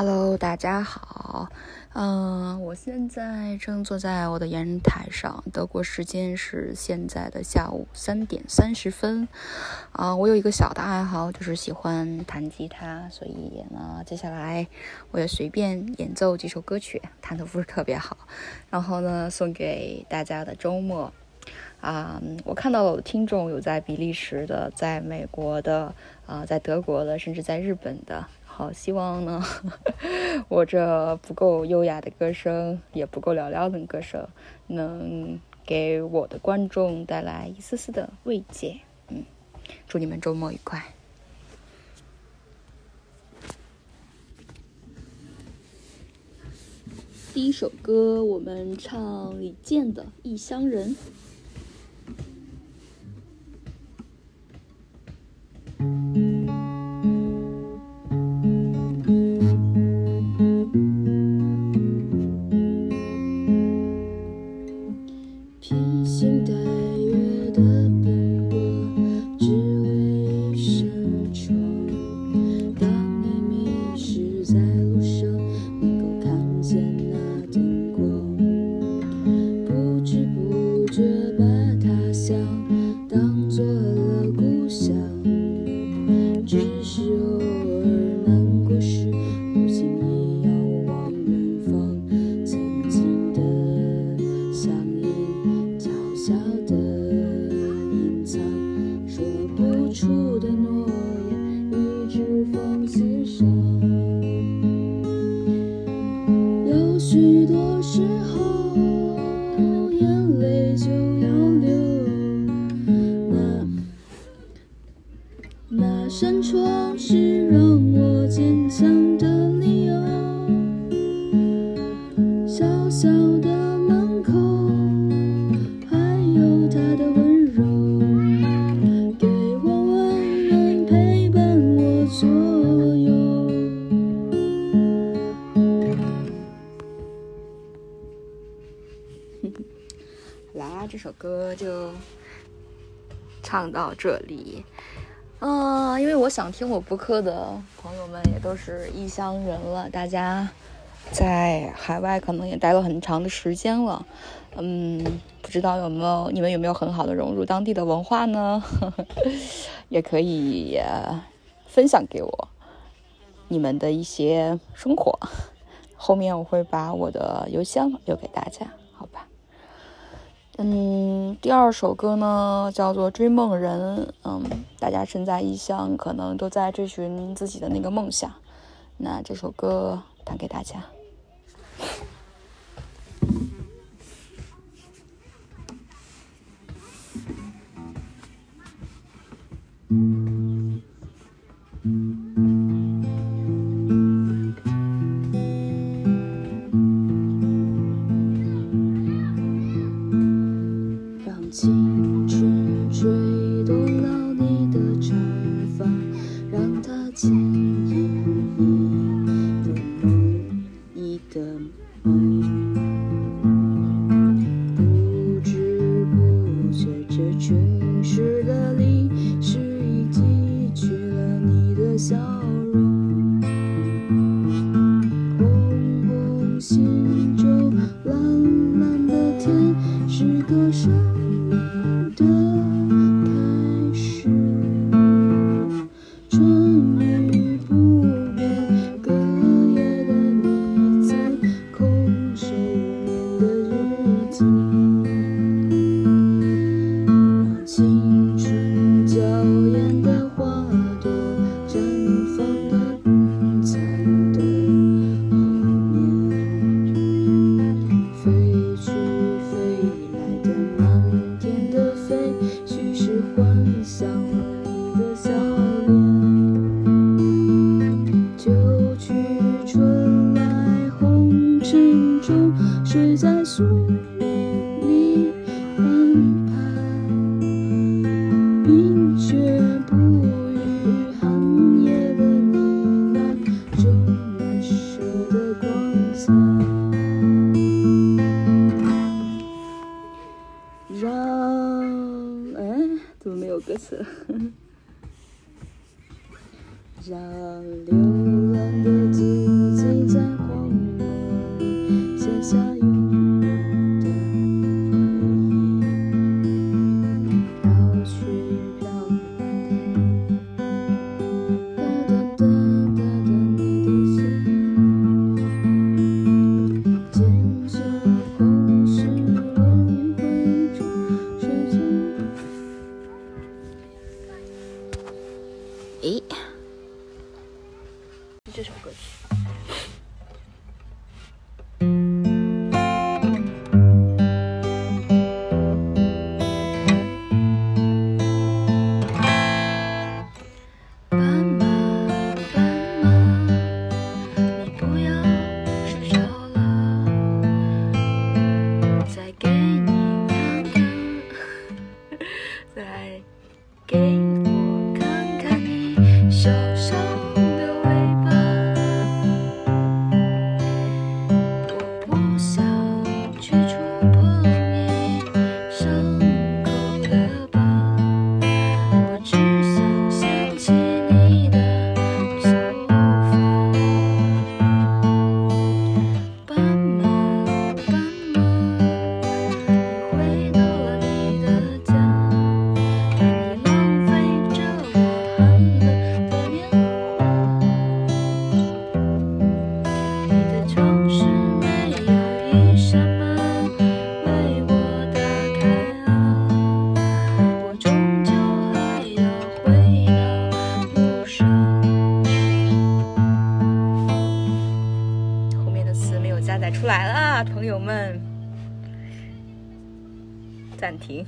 Hello，大家好。嗯，我现在正坐在我的阳台上，德国时间是现在的下午三点三十分。啊，我有一个小的爱好，就是喜欢弹吉他，所以呢，接下来我也随便演奏几首歌曲，弹的不是特别好，然后呢，送给大家的周末。啊，我看到了我的听众有在比利时的，在美国的，啊，在德国的，甚至在日本的。好，希望呢，我这不够优雅的歌声，也不够嘹亮的歌声，能给我的观众带来一丝丝的慰藉。嗯，祝你们周末愉快。第一首歌，我们唱李健的《异乡人》。peace. 时候眼泪就要流。那那扇窗是让我坚强。歌就唱到这里，嗯，因为我想听我播客的朋友们也都是异乡人了，大家在海外可能也待了很长的时间了，嗯，不知道有没有你们有没有很好的融入当地的文化呢？也可以分享给我你们的一些生活，后面我会把我的邮箱留给大家。好吧嗯，第二首歌呢叫做《追梦人》。嗯，大家身在异乡，可能都在追寻自己的那个梦想。那这首歌弹给大家。深重，谁在宿命里安排？冰雪不语，寒夜的呢喃中，难舍的光彩。让，哎，怎么没有歌词？让流。朋友们，暂停。